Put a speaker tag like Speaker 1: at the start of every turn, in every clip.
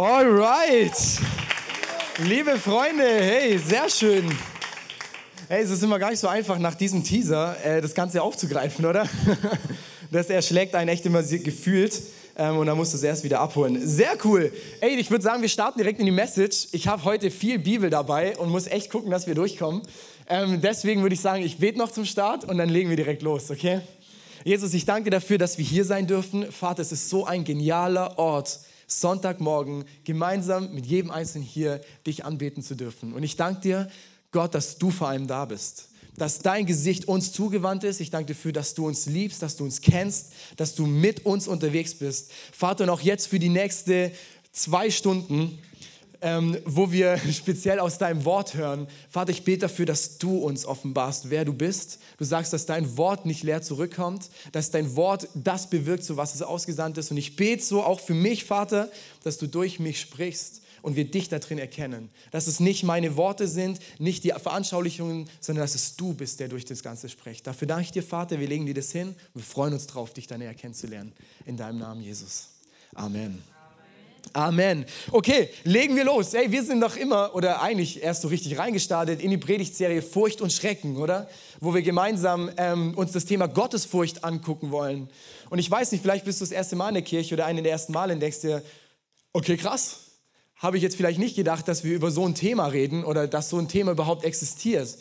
Speaker 1: Alright. Liebe Freunde, hey, sehr schön. Hey, es ist immer gar nicht so einfach, nach diesem Teaser äh, das Ganze aufzugreifen, oder? Das erschlägt einen echt immer gefühlt ähm, und dann musst du es erst wieder abholen. Sehr cool. Ey, ich würde sagen, wir starten direkt in die Message. Ich habe heute viel Bibel dabei und muss echt gucken, dass wir durchkommen. Ähm, deswegen würde ich sagen, ich bete noch zum Start und dann legen wir direkt los, okay? Jesus, ich danke dafür, dass wir hier sein dürfen. Vater, es ist so ein genialer Ort, Sonntagmorgen gemeinsam mit jedem Einzelnen hier dich anbeten zu dürfen. Und ich danke dir, Gott, dass du vor allem da bist. Dass dein Gesicht uns zugewandt ist. Ich danke dir dafür, dass du uns liebst, dass du uns kennst, dass du mit uns unterwegs bist. Vater, und auch jetzt für die nächste zwei Stunden ähm, wo wir speziell aus deinem Wort hören. Vater, ich bete dafür, dass du uns offenbarst, wer du bist. Du sagst, dass dein Wort nicht leer zurückkommt, dass dein Wort das bewirkt, so was es ausgesandt ist. Und ich bete so auch für mich, Vater, dass du durch mich sprichst und wir dich da drin erkennen. Dass es nicht meine Worte sind, nicht die Veranschaulichungen, sondern dass es du bist, der durch das Ganze spricht. Dafür danke ich dir, Vater. Wir legen dir das hin. Wir freuen uns drauf, dich da näher kennenzulernen. In deinem Namen, Jesus. Amen. Amen. Okay, legen wir los. Hey, wir sind doch immer oder eigentlich erst so richtig reingestartet in die Predigtserie Furcht und Schrecken, oder? Wo wir gemeinsam ähm, uns das Thema Gottesfurcht angucken wollen. Und ich weiß nicht, vielleicht bist du das erste Mal in der Kirche oder einen der ersten Male und denkst dir, okay, krass. Habe ich jetzt vielleicht nicht gedacht, dass wir über so ein Thema reden oder dass so ein Thema überhaupt existiert.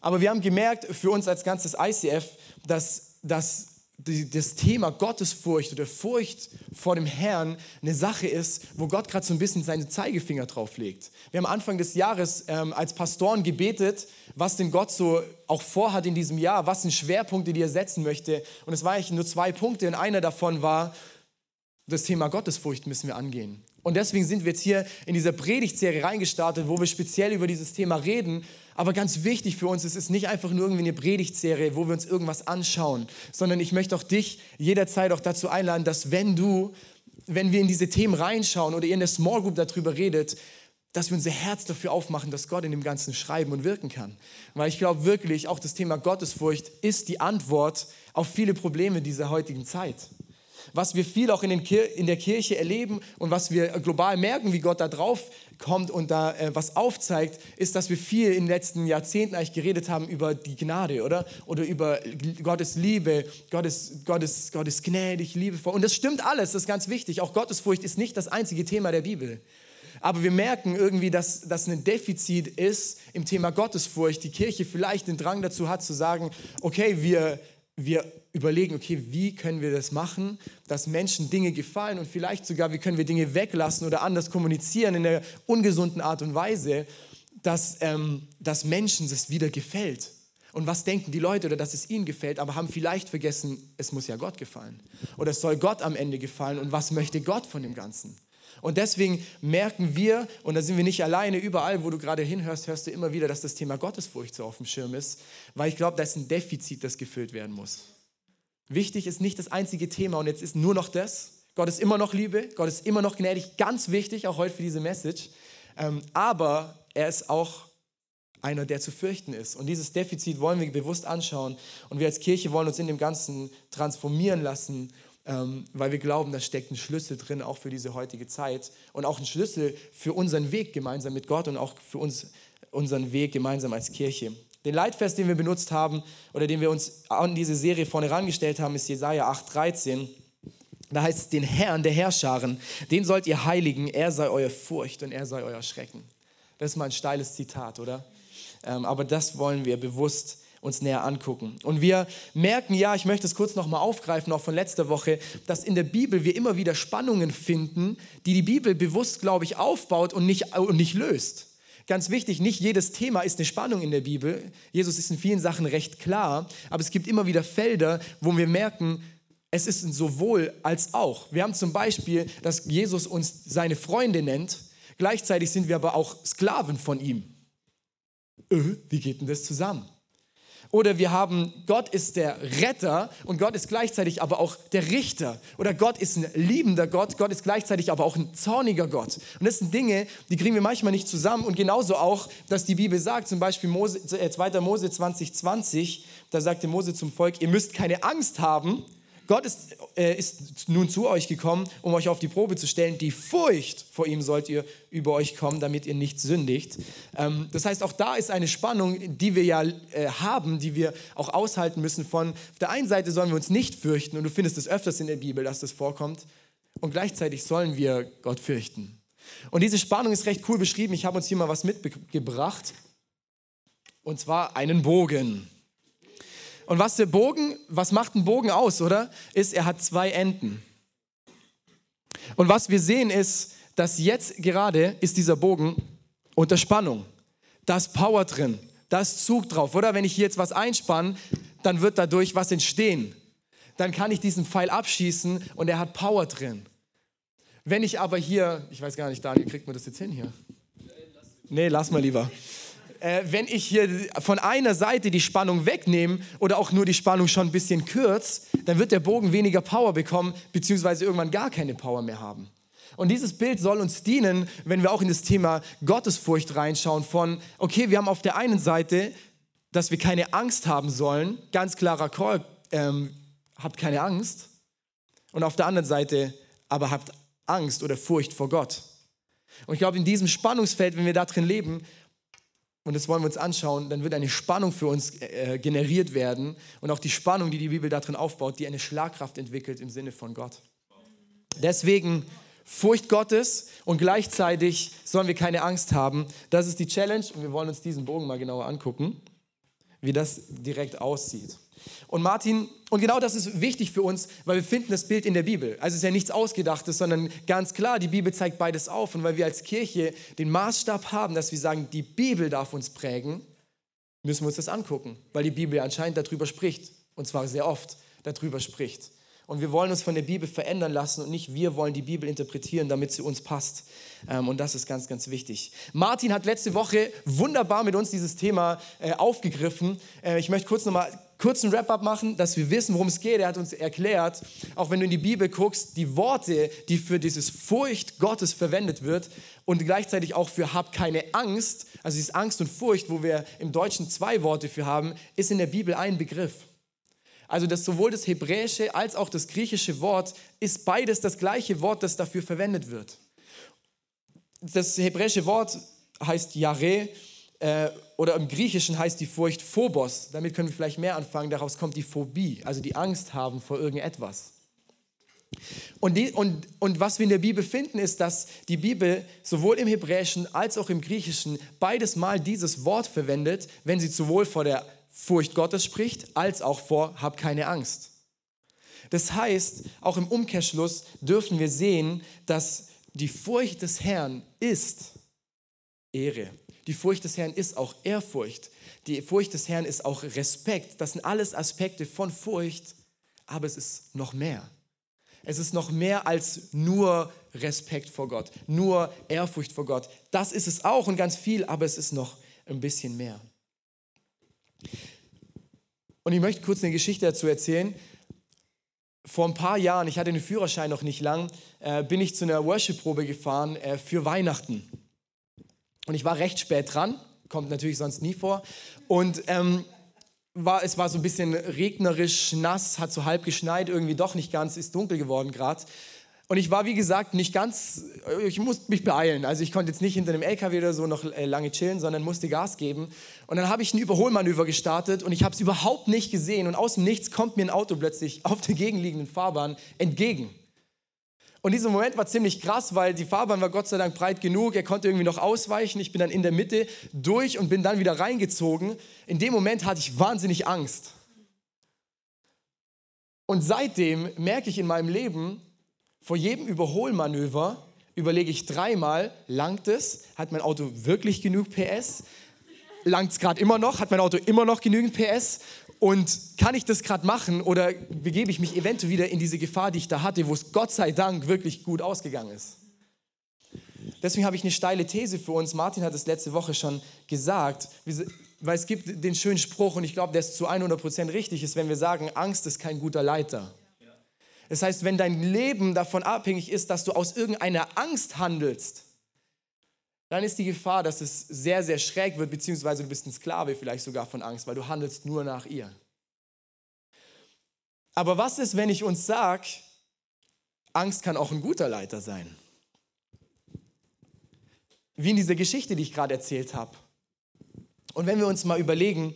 Speaker 1: Aber wir haben gemerkt, für uns als ganzes ICF, dass, dass das Thema Gottesfurcht oder Furcht vor dem Herrn eine Sache ist, wo Gott gerade so ein bisschen seine Zeigefinger drauf legt. Wir haben Anfang des Jahres ähm, als Pastoren gebetet, was denn Gott so auch vorhat in diesem Jahr, was sind Schwerpunkte, die er setzen möchte. Und es waren eigentlich nur zwei Punkte und einer davon war, das Thema Gottesfurcht müssen wir angehen. Und deswegen sind wir jetzt hier in dieser Predigtserie reingestartet, wo wir speziell über dieses Thema reden, aber ganz wichtig für uns, es ist nicht einfach nur irgendwie eine Predigtserie, wo wir uns irgendwas anschauen, sondern ich möchte auch dich jederzeit auch dazu einladen, dass wenn du, wenn wir in diese Themen reinschauen oder ihr in der Small Group darüber redet, dass wir unser Herz dafür aufmachen, dass Gott in dem Ganzen schreiben und wirken kann. Weil ich glaube wirklich, auch das Thema Gottesfurcht ist die Antwort auf viele Probleme dieser heutigen Zeit was wir viel auch in, in, der Kirche erleben und was wir global merken, wie Gott da drauf kommt und da äh, was aufzeigt, ist, dass wir viel in den letzten Jahrzehnten eigentlich geredet haben über die Gnade, oder? Oder über Gottes Liebe, Gottes, Gottes, Gottes gnädig, liebevoll. Und das stimmt alles, das ist ganz wichtig. Auch Gottesfurcht ist nicht das einzige Thema der Bibel. Aber wir merken irgendwie, dass das ein Defizit ist im Thema Gottesfurcht. Die Kirche vielleicht den Drang dazu hat, zu sagen, okay, wir, wir überlegen, okay, wie können wir das machen, dass Menschen Dinge gefallen und vielleicht sogar, wie können wir Dinge weglassen oder anders kommunizieren in einer ungesunden Art und Weise, dass, ähm, dass Menschen es wieder gefällt. Und was denken die Leute oder dass es ihnen gefällt, aber haben vielleicht vergessen, es muss ja Gott gefallen. Oder es soll Gott am Ende gefallen und was möchte Gott von dem Ganzen? Und deswegen merken wir, und da sind wir nicht alleine, überall, wo du gerade hinhörst, hörst du immer wieder, dass das Thema Gottesfurcht so auf dem Schirm ist, weil ich glaube, da ist ein Defizit, das gefüllt werden muss. Wichtig ist nicht das einzige Thema und jetzt ist nur noch das. Gott ist immer noch Liebe, Gott ist immer noch gnädig, ganz wichtig, auch heute für diese Message. Ähm, aber er ist auch einer, der zu fürchten ist. Und dieses Defizit wollen wir bewusst anschauen. Und wir als Kirche wollen uns in dem Ganzen transformieren lassen, ähm, weil wir glauben, da steckt ein Schlüssel drin, auch für diese heutige Zeit. Und auch ein Schlüssel für unseren Weg gemeinsam mit Gott und auch für uns, unseren Weg gemeinsam als Kirche. Den Leitvers, den wir benutzt haben oder den wir uns an diese Serie vorne herangestellt haben, ist Jesaja 8,13. Da heißt es, den Herrn der Herrscharen, den sollt ihr heiligen, er sei euer Furcht und er sei euer Schrecken. Das ist mal ein steiles Zitat, oder? Ähm, aber das wollen wir bewusst uns näher angucken. Und wir merken, ja, ich möchte es kurz nochmal aufgreifen, auch von letzter Woche, dass in der Bibel wir immer wieder Spannungen finden, die die Bibel bewusst, glaube ich, aufbaut und nicht, und nicht löst. Ganz wichtig, nicht jedes Thema ist eine Spannung in der Bibel. Jesus ist in vielen Sachen recht klar, aber es gibt immer wieder Felder, wo wir merken, es ist sowohl als auch. Wir haben zum Beispiel, dass Jesus uns seine Freunde nennt, gleichzeitig sind wir aber auch Sklaven von ihm. Äh, wie geht denn das zusammen? Oder wir haben, Gott ist der Retter und Gott ist gleichzeitig aber auch der Richter. Oder Gott ist ein liebender Gott, Gott ist gleichzeitig aber auch ein zorniger Gott. Und das sind Dinge, die kriegen wir manchmal nicht zusammen. Und genauso auch, dass die Bibel sagt, zum Beispiel Mose, 2. Äh, Mose 2020, da sagte Mose zum Volk, ihr müsst keine Angst haben, Gott ist, äh, ist nun zu euch gekommen, um euch auf die Probe zu stellen. Die Furcht vor ihm sollt ihr über euch kommen, damit ihr nicht sündigt. Ähm, das heißt, auch da ist eine Spannung, die wir ja äh, haben, die wir auch aushalten müssen. Von auf der einen Seite sollen wir uns nicht fürchten, und du findest es öfters in der Bibel, dass das vorkommt, und gleichzeitig sollen wir Gott fürchten. Und diese Spannung ist recht cool beschrieben. Ich habe uns hier mal was mitgebracht, und zwar einen Bogen. Und was der Bogen, was macht ein Bogen aus, oder? Ist, er hat zwei Enden. Und was wir sehen ist, dass jetzt gerade ist dieser Bogen unter Spannung. Da ist Power drin, da ist Zug drauf, oder? Wenn ich hier jetzt was einspanne, dann wird dadurch was entstehen. Dann kann ich diesen Pfeil abschießen und er hat Power drin. Wenn ich aber hier, ich weiß gar nicht, Daniel, kriegt man das jetzt hin hier? Nee, lass mal lieber äh, wenn ich hier von einer Seite die Spannung wegnehme oder auch nur die Spannung schon ein bisschen kürze, dann wird der Bogen weniger Power bekommen, beziehungsweise irgendwann gar keine Power mehr haben. Und dieses Bild soll uns dienen, wenn wir auch in das Thema Gottesfurcht reinschauen von, okay, wir haben auf der einen Seite, dass wir keine Angst haben sollen, ganz klarer Call, ähm, habt keine Angst. Und auf der anderen Seite, aber habt Angst oder Furcht vor Gott. Und ich glaube, in diesem Spannungsfeld, wenn wir da drin leben, und das wollen wir uns anschauen, dann wird eine Spannung für uns äh, generiert werden und auch die Spannung, die die Bibel darin aufbaut, die eine Schlagkraft entwickelt im Sinne von Gott. Deswegen Furcht Gottes und gleichzeitig sollen wir keine Angst haben. Das ist die Challenge und wir wollen uns diesen Bogen mal genauer angucken, wie das direkt aussieht. Und Martin, und genau das ist wichtig für uns, weil wir finden das Bild in der Bibel. Also es ist ja nichts Ausgedachtes, sondern ganz klar, die Bibel zeigt beides auf. Und weil wir als Kirche den Maßstab haben, dass wir sagen, die Bibel darf uns prägen, müssen wir uns das angucken, weil die Bibel anscheinend darüber spricht. Und zwar sehr oft darüber spricht. Und wir wollen uns von der Bibel verändern lassen und nicht wir wollen die Bibel interpretieren, damit sie uns passt. Ähm, und das ist ganz, ganz wichtig. Martin hat letzte Woche wunderbar mit uns dieses Thema äh, aufgegriffen. Äh, ich möchte kurz nochmal kurzen Wrap-up machen, dass wir wissen, worum es geht. Er hat uns erklärt, auch wenn du in die Bibel guckst, die Worte, die für dieses Furcht Gottes verwendet wird und gleichzeitig auch für hab keine Angst, also dieses Angst und Furcht, wo wir im Deutschen zwei Worte für haben, ist in der Bibel ein Begriff. Also das sowohl das hebräische als auch das griechische Wort ist beides das gleiche Wort, das dafür verwendet wird. Das hebräische Wort heißt Yare äh, oder im Griechischen heißt die Furcht Phobos. Damit können wir vielleicht mehr anfangen. Daraus kommt die Phobie, also die Angst haben vor irgendetwas. Und, die, und, und was wir in der Bibel finden, ist, dass die Bibel sowohl im Hebräischen als auch im Griechischen beides Mal dieses Wort verwendet, wenn sie sowohl vor der Furcht Gottes spricht, als auch vor Hab keine Angst. Das heißt, auch im Umkehrschluss dürfen wir sehen, dass die Furcht des Herrn ist Ehre. Die Furcht des Herrn ist auch Ehrfurcht. Die Furcht des Herrn ist auch Respekt. Das sind alles Aspekte von Furcht, aber es ist noch mehr. Es ist noch mehr als nur Respekt vor Gott, nur Ehrfurcht vor Gott. Das ist es auch und ganz viel, aber es ist noch ein bisschen mehr. Und ich möchte kurz eine Geschichte dazu erzählen. Vor ein paar Jahren, ich hatte den Führerschein noch nicht lang, äh, bin ich zu einer Worship-Probe gefahren äh, für Weihnachten. Und ich war recht spät dran, kommt natürlich sonst nie vor. Und ähm, war, es war so ein bisschen regnerisch, nass, hat so halb geschneit, irgendwie doch nicht ganz, ist dunkel geworden gerade. Und ich war, wie gesagt, nicht ganz, äh, ich musste mich beeilen. Also ich konnte jetzt nicht hinter einem LKW oder so noch äh, lange chillen, sondern musste Gas geben. Und dann habe ich ein Überholmanöver gestartet und ich habe es überhaupt nicht gesehen. Und aus dem Nichts kommt mir ein Auto plötzlich auf der gegenliegenden Fahrbahn entgegen. Und dieser Moment war ziemlich krass, weil die Fahrbahn war Gott sei Dank breit genug. Er konnte irgendwie noch ausweichen. Ich bin dann in der Mitte durch und bin dann wieder reingezogen. In dem Moment hatte ich wahnsinnig Angst. Und seitdem merke ich in meinem Leben, vor jedem Überholmanöver überlege ich dreimal, langt es? Hat mein Auto wirklich genug PS? Langt es gerade immer noch? Hat mein Auto immer noch genügend PS? Und kann ich das gerade machen oder begebe ich mich eventuell wieder in diese Gefahr, die ich da hatte, wo es Gott sei Dank wirklich gut ausgegangen ist? Deswegen habe ich eine steile These für uns. Martin hat es letzte Woche schon gesagt, weil es gibt den schönen Spruch und ich glaube, der ist zu 100% richtig, ist, wenn wir sagen, Angst ist kein guter Leiter. Das heißt, wenn dein Leben davon abhängig ist, dass du aus irgendeiner Angst handelst, dann ist die Gefahr, dass es sehr, sehr schräg wird, beziehungsweise du bist ein Sklave vielleicht sogar von Angst, weil du handelst nur nach ihr. Aber was ist, wenn ich uns sage, Angst kann auch ein guter Leiter sein? Wie in dieser Geschichte, die ich gerade erzählt habe. Und wenn wir uns mal überlegen,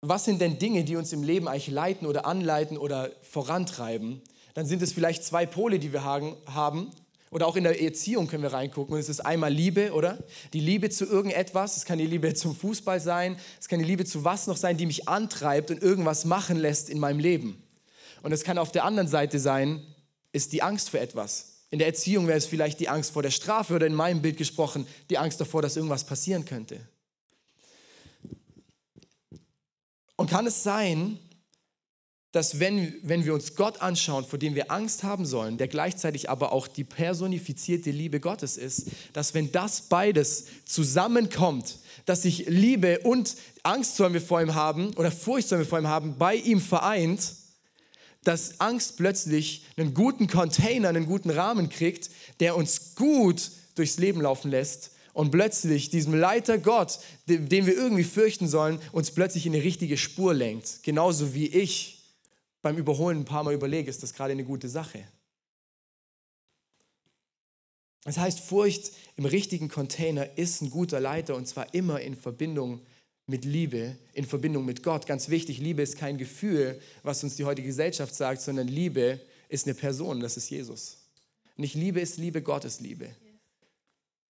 Speaker 1: was sind denn Dinge, die uns im Leben eigentlich leiten oder anleiten oder vorantreiben, dann sind es vielleicht zwei Pole, die wir haben. Oder auch in der Erziehung können wir reingucken. Und es ist einmal Liebe, oder? Die Liebe zu irgendetwas. Es kann die Liebe zum Fußball sein. Es kann die Liebe zu was noch sein, die mich antreibt und irgendwas machen lässt in meinem Leben. Und es kann auf der anderen Seite sein, ist die Angst vor etwas. In der Erziehung wäre es vielleicht die Angst vor der Strafe oder in meinem Bild gesprochen, die Angst davor, dass irgendwas passieren könnte. Und kann es sein, dass wenn, wenn wir uns Gott anschauen, vor dem wir Angst haben sollen, der gleichzeitig aber auch die personifizierte Liebe Gottes ist, dass wenn das beides zusammenkommt, dass sich Liebe und Angst sollen wir vor ihm haben oder Furcht sollen wir vor ihm haben, bei ihm vereint, dass Angst plötzlich einen guten Container, einen guten Rahmen kriegt, der uns gut durchs Leben laufen lässt und plötzlich diesem Leiter Gott, den wir irgendwie fürchten sollen, uns plötzlich in die richtige Spur lenkt. Genauso wie ich beim Überholen ein paar Mal überlege, ist das gerade eine gute Sache. Das heißt, Furcht im richtigen Container ist ein guter Leiter und zwar immer in Verbindung mit Liebe, in Verbindung mit Gott. Ganz wichtig, Liebe ist kein Gefühl, was uns die heutige Gesellschaft sagt, sondern Liebe ist eine Person, das ist Jesus. Nicht Liebe ist Liebe, Gott ist Liebe.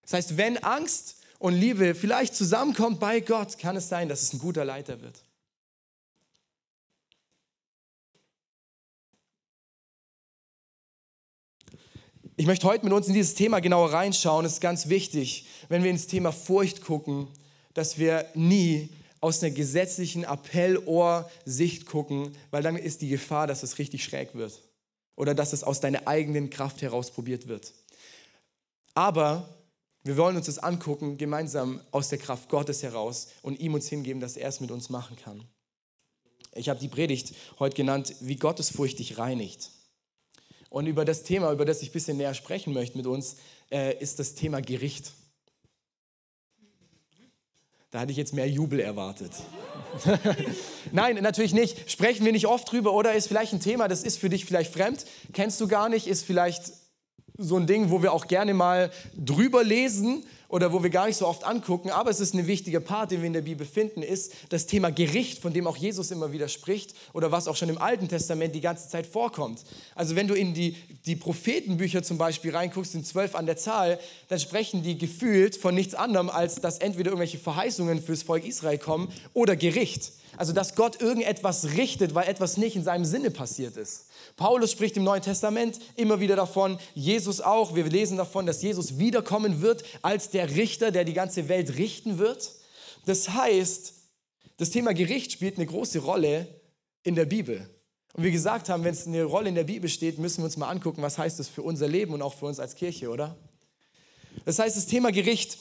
Speaker 1: Das heißt, wenn Angst und Liebe vielleicht zusammenkommt bei Gott, kann es sein, dass es ein guter Leiter wird. Ich möchte heute mit uns in dieses Thema genauer reinschauen. Es ist ganz wichtig, wenn wir ins Thema Furcht gucken, dass wir nie aus einer gesetzlichen Appellohr-Sicht gucken, weil dann ist die Gefahr, dass es richtig schräg wird oder dass es aus deiner eigenen Kraft heraus probiert wird. Aber wir wollen uns das angucken, gemeinsam aus der Kraft Gottes heraus und ihm uns hingeben, dass er es mit uns machen kann. Ich habe die Predigt heute genannt, wie Gottesfurcht dich reinigt. Und über das Thema, über das ich ein bisschen näher sprechen möchte mit uns, äh, ist das Thema Gericht. Da hatte ich jetzt mehr Jubel erwartet. Nein, natürlich nicht. Sprechen wir nicht oft drüber oder ist vielleicht ein Thema, das ist für dich vielleicht fremd, kennst du gar nicht, ist vielleicht so ein Ding, wo wir auch gerne mal drüber lesen oder wo wir gar nicht so oft angucken, aber es ist eine wichtige Part, den wir in der Bibel finden, ist das Thema Gericht, von dem auch Jesus immer wieder spricht oder was auch schon im Alten Testament die ganze Zeit vorkommt. Also wenn du in die, die Prophetenbücher zum Beispiel reinguckst, in zwölf an der Zahl, dann sprechen die gefühlt von nichts anderem, als dass entweder irgendwelche Verheißungen fürs Volk Israel kommen oder Gericht. Also dass Gott irgendetwas richtet, weil etwas nicht in seinem Sinne passiert ist. Paulus spricht im Neuen Testament immer wieder davon, Jesus auch. Wir lesen davon, dass Jesus wiederkommen wird als der Richter, der die ganze Welt richten wird. Das heißt, das Thema Gericht spielt eine große Rolle in der Bibel. Und wie gesagt haben, wenn es eine Rolle in der Bibel steht, müssen wir uns mal angucken, was heißt das für unser Leben und auch für uns als Kirche, oder? Das heißt, das Thema Gericht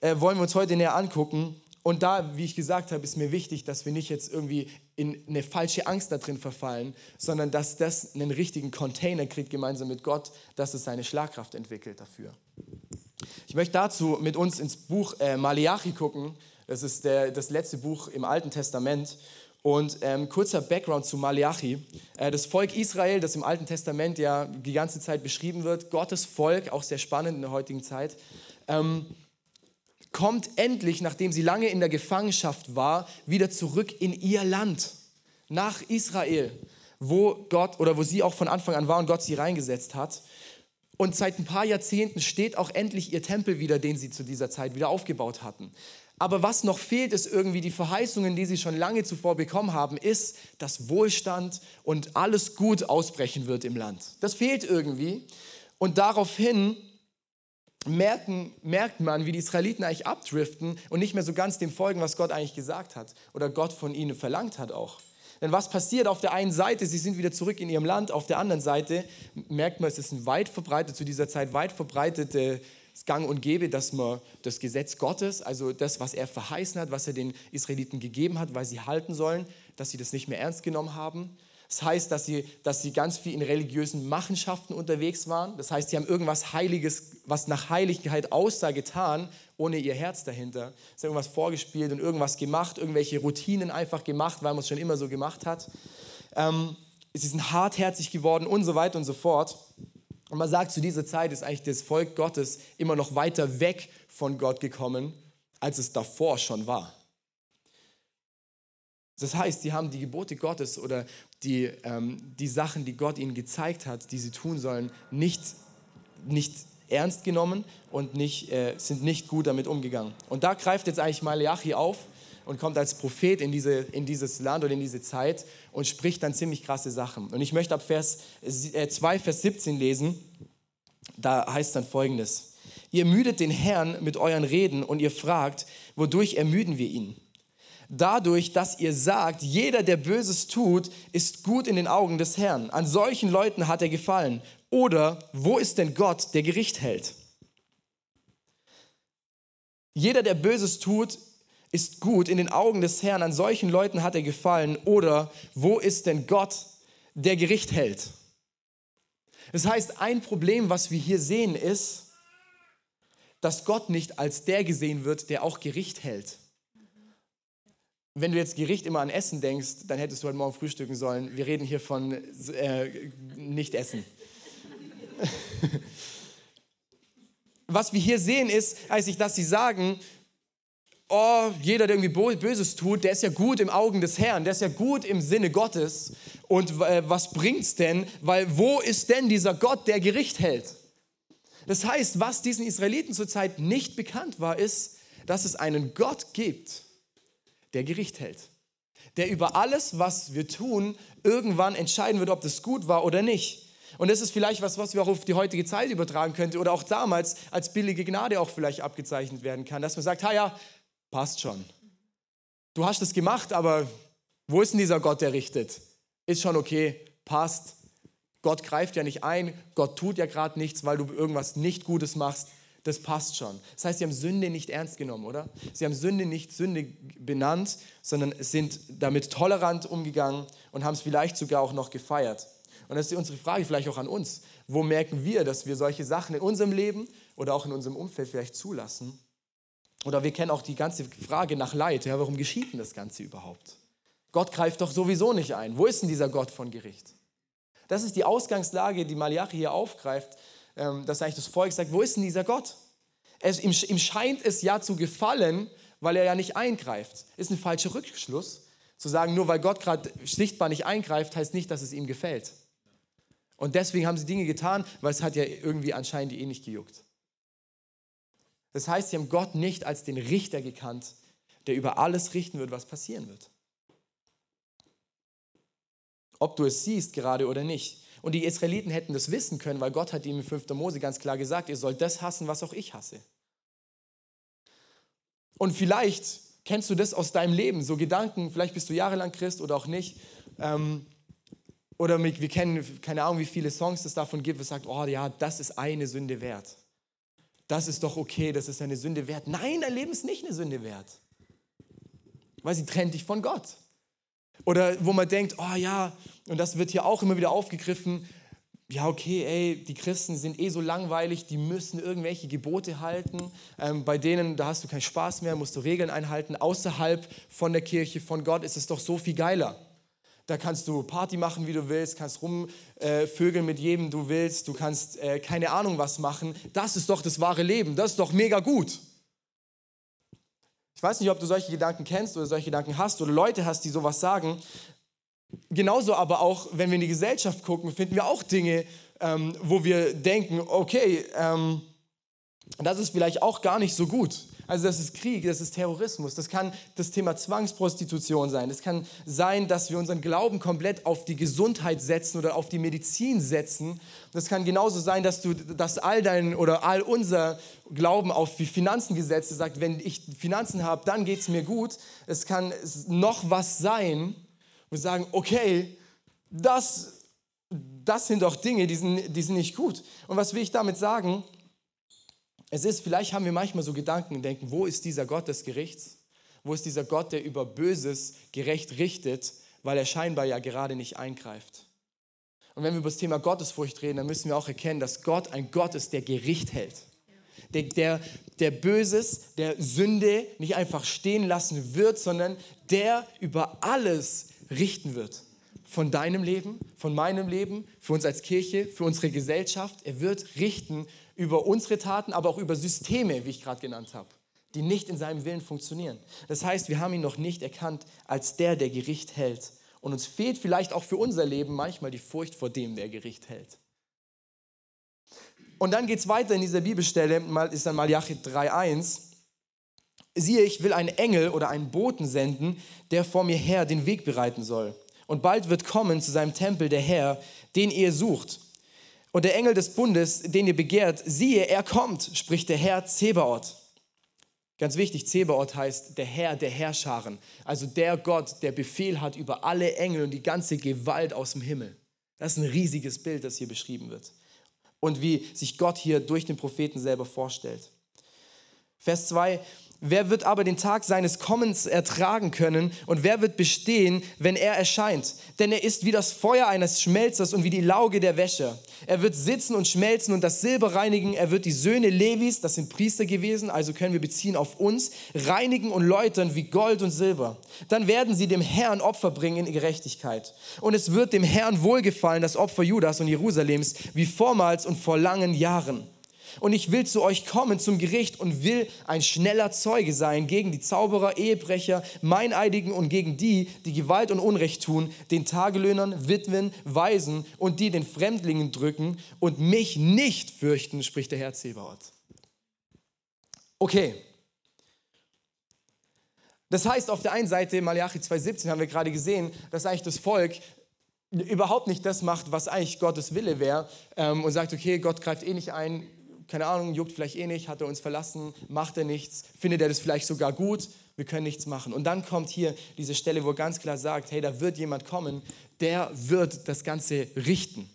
Speaker 1: äh, wollen wir uns heute näher angucken. Und da, wie ich gesagt habe, ist mir wichtig, dass wir nicht jetzt irgendwie in eine falsche Angst da drin verfallen, sondern dass das einen richtigen Container kriegt gemeinsam mit Gott, dass es seine Schlagkraft entwickelt dafür. Ich möchte dazu mit uns ins Buch äh, Malachi gucken. Das ist der, das letzte Buch im Alten Testament. Und ähm, kurzer Background zu Malachi. Äh, das Volk Israel, das im Alten Testament ja die ganze Zeit beschrieben wird, Gottes Volk, auch sehr spannend in der heutigen Zeit. Ähm, kommt endlich, nachdem sie lange in der Gefangenschaft war, wieder zurück in ihr Land, nach Israel, wo Gott oder wo sie auch von Anfang an war und Gott sie reingesetzt hat. Und seit ein paar Jahrzehnten steht auch endlich ihr Tempel wieder, den sie zu dieser Zeit wieder aufgebaut hatten. Aber was noch fehlt, ist irgendwie die Verheißungen, die sie schon lange zuvor bekommen haben, ist, dass Wohlstand und alles gut ausbrechen wird im Land. Das fehlt irgendwie. Und daraufhin merken, merkt man, wie die Israeliten eigentlich abdriften und nicht mehr so ganz dem folgen, was Gott eigentlich gesagt hat oder Gott von ihnen verlangt hat auch. Denn was passiert auf der einen Seite, sie sind wieder zurück in ihrem Land, auf der anderen Seite merkt man, es ist ein weit verbreitet, zu dieser Zeit weit verbreitetes Gang und Gäbe, dass man das Gesetz Gottes, also das, was er verheißen hat, was er den Israeliten gegeben hat, weil sie halten sollen, dass sie das nicht mehr ernst genommen haben. Das heißt, dass sie, dass sie ganz viel in religiösen Machenschaften unterwegs waren. Das heißt, sie haben irgendwas Heiliges, was nach Heiligkeit aussah, getan, ohne ihr Herz dahinter. Sie haben irgendwas vorgespielt und irgendwas gemacht, irgendwelche Routinen einfach gemacht, weil man es schon immer so gemacht hat. Ähm, sie sind hartherzig geworden und so weiter und so fort. Und man sagt, zu dieser Zeit ist eigentlich das Volk Gottes immer noch weiter weg von Gott gekommen, als es davor schon war. Das heißt, sie haben die Gebote Gottes oder die, ähm, die Sachen, die Gott ihnen gezeigt hat, die sie tun sollen, nicht, nicht ernst genommen und nicht, äh, sind nicht gut damit umgegangen. Und da greift jetzt eigentlich Malachi auf und kommt als Prophet in, diese, in dieses Land oder in diese Zeit und spricht dann ziemlich krasse Sachen. Und ich möchte ab Vers 2, äh, Vers 17 lesen. Da heißt dann folgendes. Ihr müdet den Herrn mit euren Reden und ihr fragt, wodurch ermüden wir ihn? Dadurch, dass ihr sagt, jeder, der Böses tut, ist gut in den Augen des Herrn. An solchen Leuten hat er gefallen. Oder wo ist denn Gott, der Gericht hält? Jeder, der Böses tut, ist gut in den Augen des Herrn. An solchen Leuten hat er gefallen. Oder wo ist denn Gott, der Gericht hält? Das heißt, ein Problem, was wir hier sehen, ist, dass Gott nicht als der gesehen wird, der auch Gericht hält wenn du jetzt Gericht immer an Essen denkst, dann hättest du heute Morgen frühstücken sollen. Wir reden hier von äh, nicht essen. Was wir hier sehen ist, als ich, dass sie sagen, oh, jeder, der irgendwie Böses tut, der ist ja gut im Augen des Herrn, der ist ja gut im Sinne Gottes. Und äh, was bringt's denn? Weil wo ist denn dieser Gott, der Gericht hält? Das heißt, was diesen Israeliten zurzeit nicht bekannt war, ist, dass es einen Gott gibt, der Gericht hält. Der über alles, was wir tun, irgendwann entscheiden wird, ob das gut war oder nicht. Und das ist vielleicht was, was wir auch auf die heutige Zeit übertragen könnten oder auch damals als billige Gnade auch vielleicht abgezeichnet werden kann, dass man sagt, ha ja, passt schon. Du hast es gemacht, aber wo ist denn dieser Gott, der richtet? Ist schon okay, passt. Gott greift ja nicht ein, Gott tut ja gerade nichts, weil du irgendwas nicht Gutes machst das passt schon. Das heißt, sie haben Sünde nicht ernst genommen, oder? Sie haben Sünde nicht Sünde benannt, sondern sind damit tolerant umgegangen und haben es vielleicht sogar auch noch gefeiert. Und das ist unsere Frage vielleicht auch an uns. Wo merken wir, dass wir solche Sachen in unserem Leben oder auch in unserem Umfeld vielleicht zulassen? Oder wir kennen auch die ganze Frage nach Leid. Ja, warum geschieht denn das Ganze überhaupt? Gott greift doch sowieso nicht ein. Wo ist denn dieser Gott von Gericht? Das ist die Ausgangslage, die Malachi hier aufgreift dass eigentlich das Volk sagt, wo ist denn dieser Gott? Es, ihm, ihm scheint es ja zu gefallen, weil er ja nicht eingreift. Ist ein falscher Rückschluss. Zu sagen, nur weil Gott gerade sichtbar nicht eingreift, heißt nicht, dass es ihm gefällt. Und deswegen haben sie Dinge getan, weil es hat ja irgendwie anscheinend eh nicht gejuckt. Das heißt, sie haben Gott nicht als den Richter gekannt, der über alles richten wird, was passieren wird. Ob du es siehst gerade oder nicht. Und die Israeliten hätten das wissen können, weil Gott hat ihm in 5. Mose ganz klar gesagt, ihr sollt das hassen, was auch ich hasse. Und vielleicht kennst du das aus deinem Leben, so Gedanken, vielleicht bist du jahrelang Christ oder auch nicht. Ähm, oder wir kennen, keine Ahnung, wie viele Songs es davon gibt, wo es sagt, oh ja, das ist eine Sünde wert. Das ist doch okay, das ist eine Sünde wert. Nein, dein Leben ist nicht eine Sünde wert. Weil sie trennt dich von Gott. Oder wo man denkt, oh ja, und das wird hier auch immer wieder aufgegriffen, ja, okay, ey, die Christen sind eh so langweilig, die müssen irgendwelche Gebote halten. Ähm, bei denen, da hast du keinen Spaß mehr, musst du Regeln einhalten. Außerhalb von der Kirche, von Gott ist es doch so viel geiler. Da kannst du Party machen, wie du willst, kannst rumvögeln äh, mit jedem du willst, du kannst äh, keine Ahnung was machen. Das ist doch das wahre Leben, das ist doch mega gut. Ich weiß nicht, ob du solche Gedanken kennst oder solche Gedanken hast oder Leute hast, die sowas sagen. Genauso aber auch, wenn wir in die Gesellschaft gucken, finden wir auch Dinge, ähm, wo wir denken, okay, ähm, das ist vielleicht auch gar nicht so gut. Also das ist Krieg, das ist Terrorismus, das kann das Thema Zwangsprostitution sein. Es kann sein, dass wir unseren Glauben komplett auf die Gesundheit setzen oder auf die Medizin setzen. Das kann genauso sein, dass du, dass all dein oder all unser Glauben auf die Finanzen gesetzt sagt, wenn ich Finanzen habe, dann geht es mir gut. Es kann noch was sein, wir sagen, okay, das, das sind doch Dinge, die sind, die sind nicht gut. Und was will ich damit sagen? Es ist, vielleicht haben wir manchmal so Gedanken und denken, wo ist dieser Gott des Gerichts? Wo ist dieser Gott, der über Böses gerecht richtet, weil er scheinbar ja gerade nicht eingreift? Und wenn wir über das Thema Gottesfurcht reden, dann müssen wir auch erkennen, dass Gott ein Gott ist, der Gericht hält. Der, der, der Böses, der Sünde nicht einfach stehen lassen wird, sondern der über alles richten wird. von deinem Leben, von meinem Leben, für uns als Kirche, für unsere Gesellschaft. Er wird richten über unsere Taten, aber auch über Systeme, wie ich gerade genannt habe, die nicht in seinem Willen funktionieren. Das heißt, wir haben ihn noch nicht erkannt als der, der Gericht hält. Und uns fehlt vielleicht auch für unser Leben manchmal die Furcht vor dem, der Gericht hält. Und dann geht es weiter in dieser Bibelstelle, ist dann Malachi 3,1. Siehe, ich will einen Engel oder einen Boten senden, der vor mir her den Weg bereiten soll. Und bald wird kommen zu seinem Tempel der Herr, den ihr sucht. Und der Engel des Bundes, den ihr begehrt, siehe, er kommt, spricht der Herr Zebaoth. Ganz wichtig, Zebaoth heißt der Herr der Herrscharen, also der Gott, der Befehl hat über alle Engel und die ganze Gewalt aus dem Himmel. Das ist ein riesiges Bild, das hier beschrieben wird. Und wie sich Gott hier durch den Propheten selber vorstellt. Vers 2, Wer wird aber den Tag seines Kommens ertragen können und wer wird bestehen, wenn er erscheint? Denn er ist wie das Feuer eines Schmelzers und wie die Lauge der Wäsche. Er wird sitzen und schmelzen und das Silber reinigen. Er wird die Söhne Levis, das sind Priester gewesen, also können wir beziehen auf uns, reinigen und läutern wie Gold und Silber. Dann werden sie dem Herrn Opfer bringen in Gerechtigkeit. Und es wird dem Herrn wohlgefallen, das Opfer Judas und Jerusalems, wie vormals und vor langen Jahren. Und ich will zu euch kommen zum Gericht und will ein schneller Zeuge sein gegen die Zauberer, Ehebrecher, Meineidigen und gegen die, die Gewalt und Unrecht tun, den Tagelöhnern, Witwen, Waisen und die den Fremdlingen drücken und mich nicht fürchten, spricht der Herr Zebaoth. Okay. Das heißt, auf der einen Seite, Malachi 2,17 haben wir gerade gesehen, dass eigentlich das Volk überhaupt nicht das macht, was eigentlich Gottes Wille wäre ähm, und sagt, okay, Gott greift eh nicht ein, keine Ahnung, juckt vielleicht eh nicht, hat er uns verlassen, macht er nichts, findet er das vielleicht sogar gut, wir können nichts machen. Und dann kommt hier diese Stelle, wo er ganz klar sagt, hey, da wird jemand kommen, der wird das Ganze richten.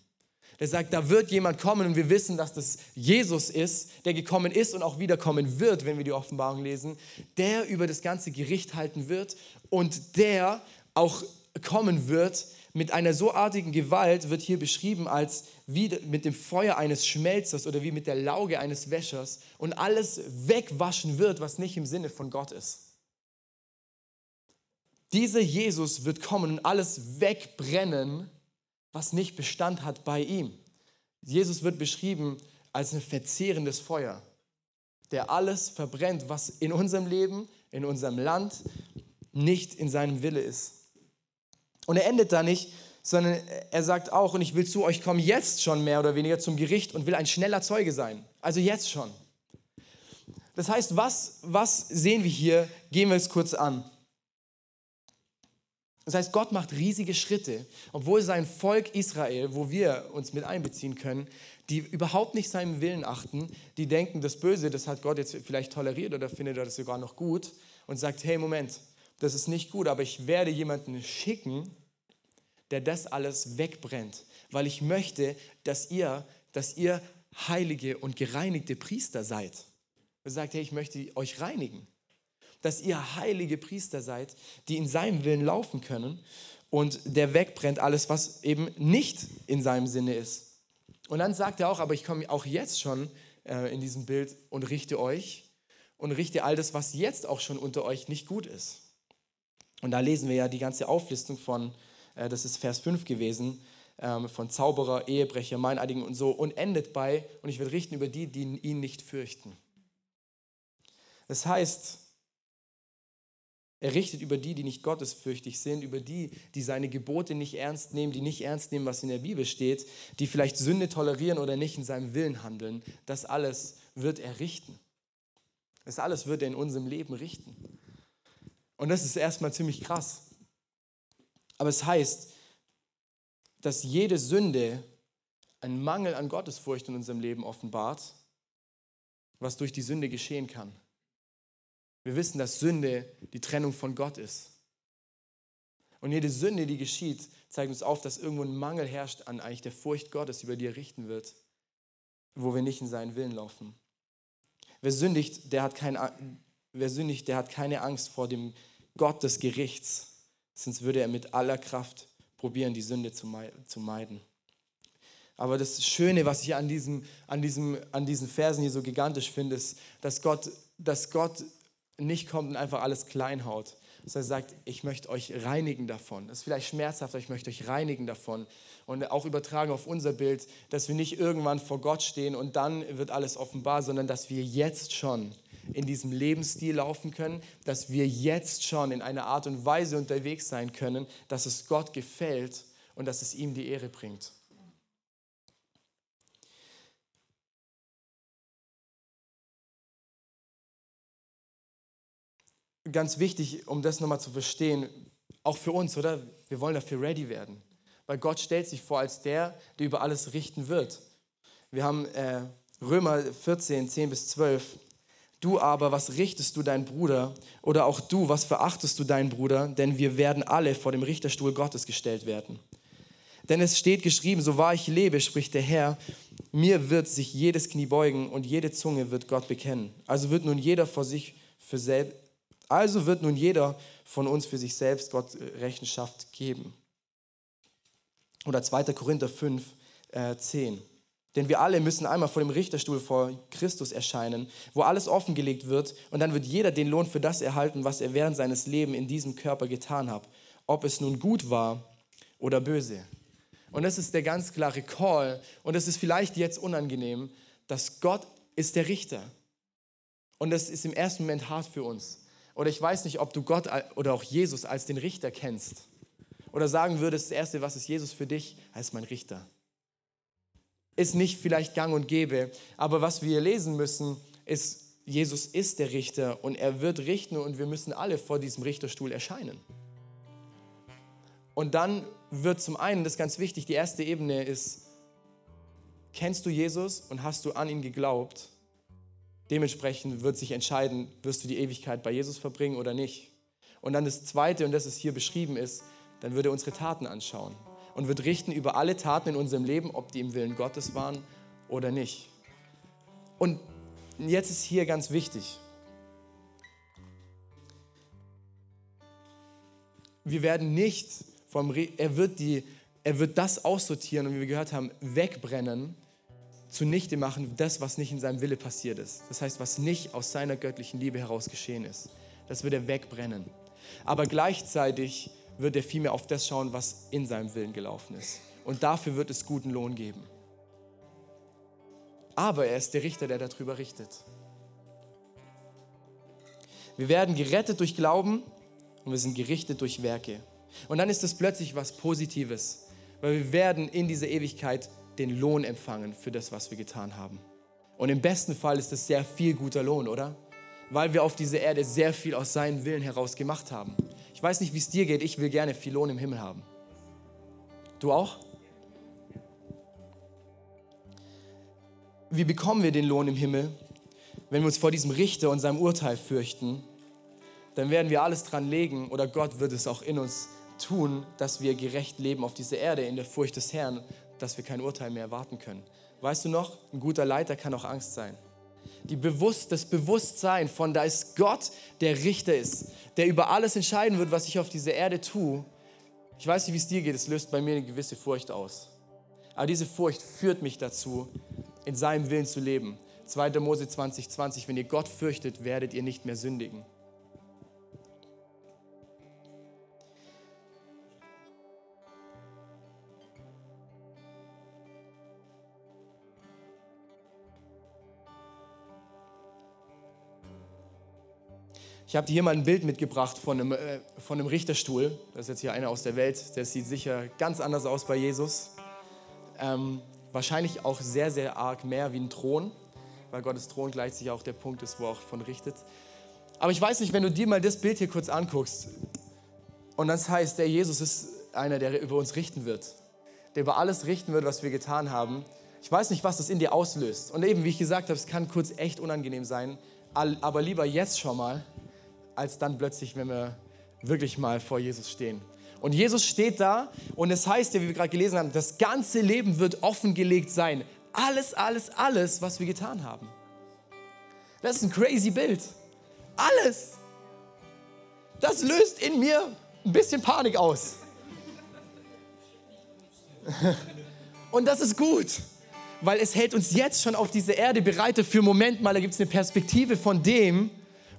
Speaker 1: Der sagt, da wird jemand kommen und wir wissen, dass das Jesus ist, der gekommen ist und auch wiederkommen wird, wenn wir die Offenbarung lesen, der über das ganze Gericht halten wird und der auch kommen wird, mit einer so artigen Gewalt wird hier beschrieben als wie mit dem Feuer eines Schmelzers oder wie mit der Lauge eines Wäschers und alles wegwaschen wird, was nicht im Sinne von Gott ist. Dieser Jesus wird kommen und alles wegbrennen, was nicht Bestand hat bei ihm. Jesus wird beschrieben als ein verzehrendes Feuer, der alles verbrennt, was in unserem Leben, in unserem Land nicht in seinem Wille ist. Und er endet da nicht, sondern er sagt auch, und ich will zu euch kommen jetzt schon mehr oder weniger zum Gericht und will ein schneller Zeuge sein. Also jetzt schon. Das heißt, was, was sehen wir hier? Gehen wir es kurz an. Das heißt, Gott macht riesige Schritte, obwohl sein Volk Israel, wo wir uns mit einbeziehen können, die überhaupt nicht seinen Willen achten, die denken, das Böse, das hat Gott jetzt vielleicht toleriert oder findet er das sogar noch gut und sagt, hey, Moment, das ist nicht gut, aber ich werde jemanden schicken, der das alles wegbrennt, weil ich möchte, dass ihr, dass ihr heilige und gereinigte Priester seid. Er sagt, hey, ich möchte euch reinigen, dass ihr heilige Priester seid, die in seinem Willen laufen können und der wegbrennt alles, was eben nicht in seinem Sinne ist. Und dann sagt er auch, aber ich komme auch jetzt schon äh, in diesem Bild und richte euch und richte all das, was jetzt auch schon unter euch nicht gut ist. Und da lesen wir ja die ganze Auflistung von, äh, das ist Vers 5 gewesen, ähm, von Zauberer, Ehebrecher, Meineidigen und so, und endet bei, und ich will richten über die, die ihn nicht fürchten. Das heißt, er richtet über die, die nicht gottesfürchtig sind, über die, die seine Gebote nicht ernst nehmen, die nicht ernst nehmen, was in der Bibel steht, die vielleicht Sünde tolerieren oder nicht in seinem Willen handeln. Das alles wird er richten. Das alles wird er in unserem Leben richten. Und das ist erstmal ziemlich krass. Aber es heißt, dass jede Sünde einen Mangel an Gottesfurcht in unserem Leben offenbart, was durch die Sünde geschehen kann. Wir wissen, dass Sünde die Trennung von Gott ist. Und jede Sünde, die geschieht, zeigt uns auf, dass irgendwo ein Mangel herrscht an eigentlich der Furcht Gottes, über die er richten wird, wo wir nicht in seinen Willen laufen. Wer sündigt, der hat, kein, wer sündigt, der hat keine Angst vor dem Gott des Gerichts, sonst würde er mit aller Kraft probieren, die Sünde zu meiden. Aber das Schöne, was ich an, diesem, an, diesem, an diesen Versen hier so gigantisch finde, ist, dass Gott, dass Gott nicht kommt und einfach alles klein haut dass er sagt, ich möchte euch reinigen davon. Das ist vielleicht schmerzhaft, aber ich möchte euch reinigen davon. Und auch übertragen auf unser Bild, dass wir nicht irgendwann vor Gott stehen und dann wird alles offenbar, sondern dass wir jetzt schon in diesem Lebensstil laufen können, dass wir jetzt schon in einer Art und Weise unterwegs sein können, dass es Gott gefällt und dass es ihm die Ehre bringt. Ganz wichtig, um das nochmal zu verstehen, auch für uns, oder? Wir wollen dafür ready werden. Weil Gott stellt sich vor als der, der über alles richten wird. Wir haben äh, Römer 14, 10 bis 12. Du aber, was richtest du deinen Bruder? Oder auch du, was verachtest du deinen Bruder? Denn wir werden alle vor dem Richterstuhl Gottes gestellt werden. Denn es steht geschrieben, so wahr ich lebe, spricht der Herr, mir wird sich jedes Knie beugen und jede Zunge wird Gott bekennen. Also wird nun jeder vor sich für selbst, also wird nun jeder von uns für sich selbst Gott Rechenschaft geben. Oder 2. Korinther 5, äh, 10. Denn wir alle müssen einmal vor dem Richterstuhl vor Christus erscheinen, wo alles offengelegt wird und dann wird jeder den Lohn für das erhalten, was er während seines Lebens in diesem Körper getan hat, ob es nun gut war oder böse. Und das ist der ganz klare Call und es ist vielleicht jetzt unangenehm, dass Gott ist der Richter. Und das ist im ersten Moment hart für uns. Oder ich weiß nicht, ob du Gott oder auch Jesus als den Richter kennst. Oder sagen würdest, das Erste, was ist Jesus für dich? Er ist mein Richter ist nicht vielleicht gang und gäbe. Aber was wir lesen müssen, ist, Jesus ist der Richter und er wird richten und wir müssen alle vor diesem Richterstuhl erscheinen. Und dann wird zum einen, das ist ganz wichtig, die erste Ebene ist, kennst du Jesus und hast du an ihn geglaubt? Dementsprechend wird sich entscheiden, wirst du die Ewigkeit bei Jesus verbringen oder nicht. Und dann das Zweite, und das es hier beschrieben ist, dann würde er unsere Taten anschauen und wird richten über alle Taten in unserem Leben, ob die im Willen Gottes waren oder nicht. Und jetzt ist hier ganz wichtig. Wir werden nicht vom, Re er wird die, er wird das aussortieren und wie wir gehört haben, wegbrennen, zunichte machen, das, was nicht in seinem Wille passiert ist. Das heißt, was nicht aus seiner göttlichen Liebe heraus geschehen ist. Das wird er wegbrennen. Aber gleichzeitig wird er vielmehr auf das schauen, was in seinem Willen gelaufen ist. Und dafür wird es guten Lohn geben. Aber er ist der Richter, der darüber richtet. Wir werden gerettet durch Glauben und wir sind gerichtet durch Werke. Und dann ist es plötzlich was Positives, weil wir werden in dieser Ewigkeit den Lohn empfangen für das, was wir getan haben. Und im besten Fall ist es sehr viel guter Lohn, oder? Weil wir auf dieser Erde sehr viel aus seinem Willen heraus gemacht haben. Ich weiß nicht, wie es dir geht, ich will gerne viel Lohn im Himmel haben. Du auch? Wie bekommen wir den Lohn im Himmel? Wenn wir uns vor diesem Richter und seinem Urteil fürchten, dann werden wir alles dran legen oder Gott wird es auch in uns tun, dass wir gerecht leben auf dieser Erde in der Furcht des Herrn, dass wir kein Urteil mehr erwarten können. Weißt du noch, ein guter Leiter kann auch Angst sein die Bewusst, das Bewusstsein von, da ist Gott, der Richter ist, der über alles entscheiden wird, was ich auf dieser Erde tue. Ich weiß nicht, wie es dir geht, es löst bei mir eine gewisse Furcht aus. Aber diese Furcht führt mich dazu, in seinem Willen zu leben. 2. Mose 20, 20, wenn ihr Gott fürchtet, werdet ihr nicht mehr sündigen. Ich habe dir hier mal ein Bild mitgebracht von einem, äh, von einem Richterstuhl. Das ist jetzt hier einer aus der Welt. Der sieht sicher ganz anders aus bei Jesus. Ähm, wahrscheinlich auch sehr, sehr arg mehr wie ein Thron, weil Gottes Thron gleichzeitig auch der Punkt ist, wo er auch von richtet. Aber ich weiß nicht, wenn du dir mal das Bild hier kurz anguckst und das heißt, der Jesus ist einer, der über uns richten wird, der über alles richten wird, was wir getan haben. Ich weiß nicht, was das in dir auslöst. Und eben, wie ich gesagt habe, es kann kurz echt unangenehm sein, aber lieber jetzt schon mal, als dann plötzlich, wenn wir wirklich mal vor Jesus stehen. Und Jesus steht da und es heißt ja, wie wir gerade gelesen haben, das ganze Leben wird offengelegt sein. Alles, alles, alles, was wir getan haben. Das ist ein crazy Bild. Alles. Das löst in mir ein bisschen Panik aus. Und das ist gut, weil es hält uns jetzt schon auf diese Erde bereit für Moment mal, da gibt es eine Perspektive von dem,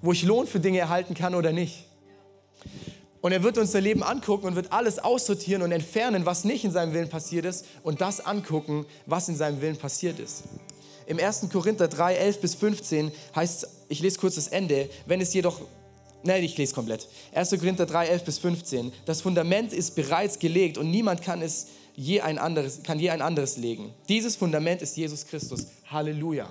Speaker 1: wo ich Lohn für Dinge erhalten kann oder nicht. Und er wird unser Leben angucken und wird alles aussortieren und entfernen, was nicht in seinem Willen passiert ist und das angucken, was in seinem Willen passiert ist. Im 1. Korinther 3, 11 bis 15 heißt, ich lese kurz das Ende, wenn es jedoch, nein, ich lese komplett. 1. Korinther 3, 11 bis 15. Das Fundament ist bereits gelegt und niemand kann es je ein anderes, kann je ein anderes legen. Dieses Fundament ist Jesus Christus. Halleluja.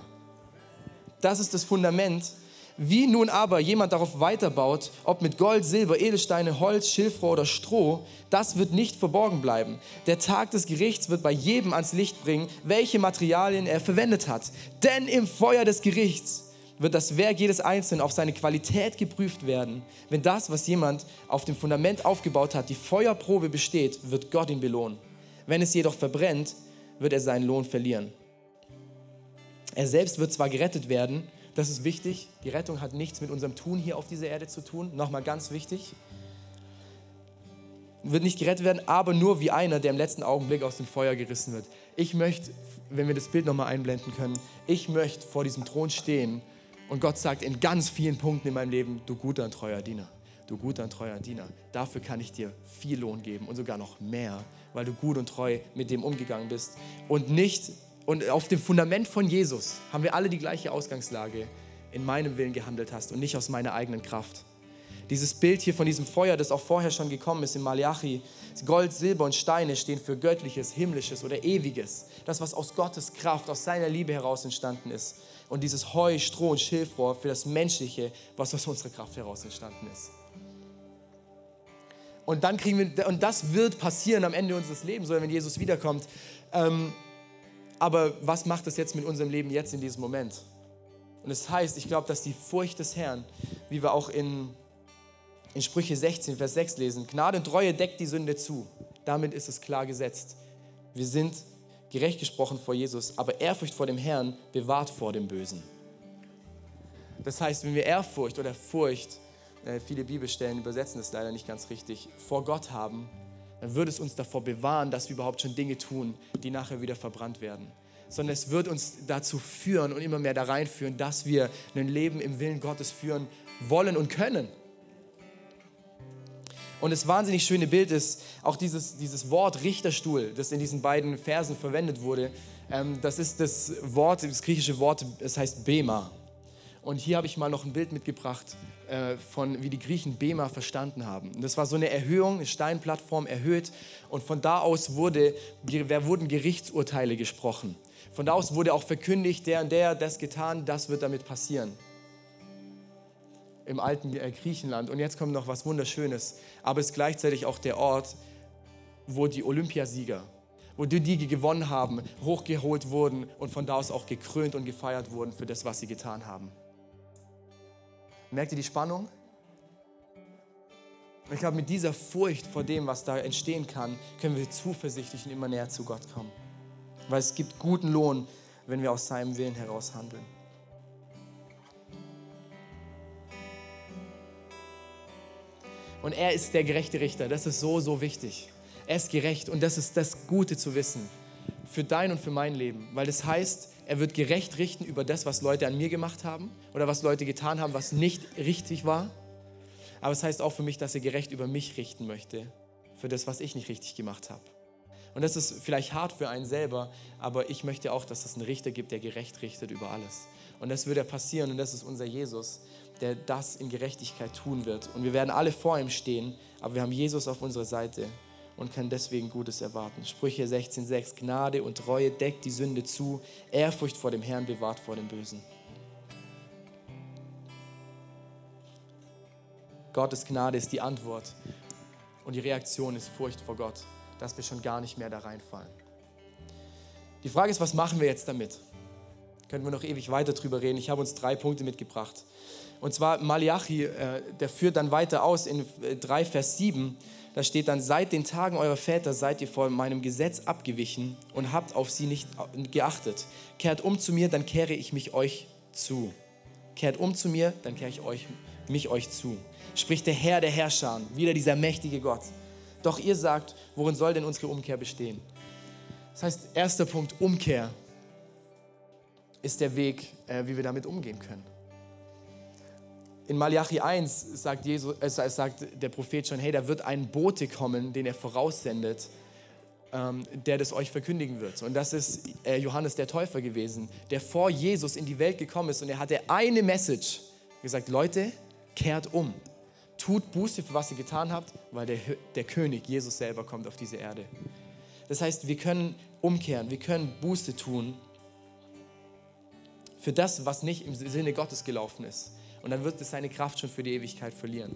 Speaker 1: Das ist das Fundament, wie nun aber jemand darauf weiterbaut, ob mit Gold, Silber, Edelsteine, Holz, Schilfrohr oder Stroh, das wird nicht verborgen bleiben. Der Tag des Gerichts wird bei jedem ans Licht bringen, welche Materialien er verwendet hat. Denn im Feuer des Gerichts wird das Werk jedes Einzelnen auf seine Qualität geprüft werden. Wenn das, was jemand auf dem Fundament aufgebaut hat, die Feuerprobe besteht, wird Gott ihn belohnen. Wenn es jedoch verbrennt, wird er seinen Lohn verlieren. Er selbst wird zwar gerettet werden, das ist wichtig. Die Rettung hat nichts mit unserem Tun hier auf dieser Erde zu tun. Nochmal ganz wichtig. Wird nicht gerettet werden, aber nur wie einer, der im letzten Augenblick aus dem Feuer gerissen wird. Ich möchte, wenn wir das Bild nochmal einblenden können, ich möchte vor diesem Thron stehen und Gott sagt in ganz vielen Punkten in meinem Leben, du guter und treuer Diener, du guter und treuer Diener, dafür kann ich dir viel Lohn geben und sogar noch mehr, weil du gut und treu mit dem umgegangen bist und nicht und auf dem Fundament von Jesus haben wir alle die gleiche Ausgangslage, in meinem Willen gehandelt hast und nicht aus meiner eigenen Kraft. Dieses Bild hier von diesem Feuer, das auch vorher schon gekommen ist in Malachi, Gold, Silber und Steine stehen für göttliches, himmlisches oder ewiges. Das, was aus Gottes Kraft, aus seiner Liebe heraus entstanden ist. Und dieses Heu, Stroh und Schilfrohr für das Menschliche, was aus unserer Kraft heraus entstanden ist. Und dann kriegen wir, und das wird passieren am Ende unseres Lebens, wenn Jesus wiederkommt. Ähm, aber was macht das jetzt mit unserem Leben jetzt in diesem Moment? Und es das heißt, ich glaube, dass die Furcht des Herrn, wie wir auch in, in Sprüche 16, Vers 6 lesen, Gnade und Treue deckt die Sünde zu. Damit ist es klar gesetzt. Wir sind gerecht gesprochen vor Jesus, aber Ehrfurcht vor dem Herrn bewahrt vor dem Bösen. Das heißt, wenn wir Ehrfurcht oder Furcht, äh, viele Bibelstellen übersetzen das leider nicht ganz richtig, vor Gott haben, dann würde es uns davor bewahren, dass wir überhaupt schon Dinge tun, die nachher wieder verbrannt werden. Sondern es wird uns dazu führen und immer mehr da reinführen, dass wir ein Leben im Willen Gottes führen wollen und können. Und das wahnsinnig schöne Bild ist auch dieses, dieses Wort Richterstuhl, das in diesen beiden Versen verwendet wurde. Ähm, das ist das Wort, das griechische Wort, es heißt Bema. Und hier habe ich mal noch ein Bild mitgebracht äh, von, wie die Griechen Bema verstanden haben. Das war so eine Erhöhung, eine Steinplattform erhöht. Und von da aus wurde, wurden Gerichtsurteile gesprochen. Von da aus wurde auch verkündigt, der und der, das getan, das wird damit passieren. Im alten äh, Griechenland. Und jetzt kommt noch was Wunderschönes. Aber es ist gleichzeitig auch der Ort, wo die Olympiasieger, wo die, die gewonnen haben, hochgeholt wurden und von da aus auch gekrönt und gefeiert wurden für das, was sie getan haben. Merkt ihr die Spannung? Ich glaube, mit dieser Furcht vor dem, was da entstehen kann, können wir zuversichtlich und immer näher zu Gott kommen. Weil es gibt guten Lohn, wenn wir aus seinem Willen heraus handeln. Und er ist der gerechte Richter. Das ist so, so wichtig. Er ist gerecht und das ist das Gute zu wissen für dein und für mein Leben. Weil das heißt, er wird gerecht richten über das, was Leute an mir gemacht haben oder was Leute getan haben, was nicht richtig war. Aber es heißt auch für mich, dass er gerecht über mich richten möchte, für das, was ich nicht richtig gemacht habe. Und das ist vielleicht hart für einen selber, aber ich möchte auch, dass es einen Richter gibt, der gerecht richtet über alles. Und das wird ja passieren und das ist unser Jesus, der das in Gerechtigkeit tun wird. Und wir werden alle vor ihm stehen, aber wir haben Jesus auf unserer Seite und kann deswegen Gutes erwarten. Sprüche 16,6 Gnade und Treue deckt die Sünde zu, Ehrfurcht vor dem Herrn bewahrt vor dem Bösen. Gottes Gnade ist die Antwort und die Reaktion ist Furcht vor Gott, dass wir schon gar nicht mehr da reinfallen. Die Frage ist, was machen wir jetzt damit? Können wir noch ewig weiter drüber reden. Ich habe uns drei Punkte mitgebracht. Und zwar Malachi, äh, der führt dann weiter aus in 3 äh, Vers 7 da steht dann, seit den Tagen eurer Väter seid ihr von meinem Gesetz abgewichen und habt auf sie nicht geachtet. Kehrt um zu mir, dann kehre ich mich euch zu. Kehrt um zu mir, dann kehre ich euch, mich euch zu. Spricht der Herr der Herrscher, wieder dieser mächtige Gott. Doch ihr sagt, worin soll denn unsere Umkehr bestehen? Das heißt, erster Punkt, Umkehr ist der Weg, äh, wie wir damit umgehen können. In Malachi 1 sagt, Jesus, äh, sagt der Prophet schon, hey, da wird ein Bote kommen, den er voraussendet, ähm, der das euch verkündigen wird. Und das ist äh, Johannes der Täufer gewesen, der vor Jesus in die Welt gekommen ist und er hatte eine Message gesagt, Leute, kehrt um. Tut Buße für was ihr getan habt, weil der, der König, Jesus selber, kommt auf diese Erde. Das heißt, wir können umkehren, wir können Buße tun für das, was nicht im Sinne Gottes gelaufen ist. Und dann wird es seine Kraft schon für die Ewigkeit verlieren.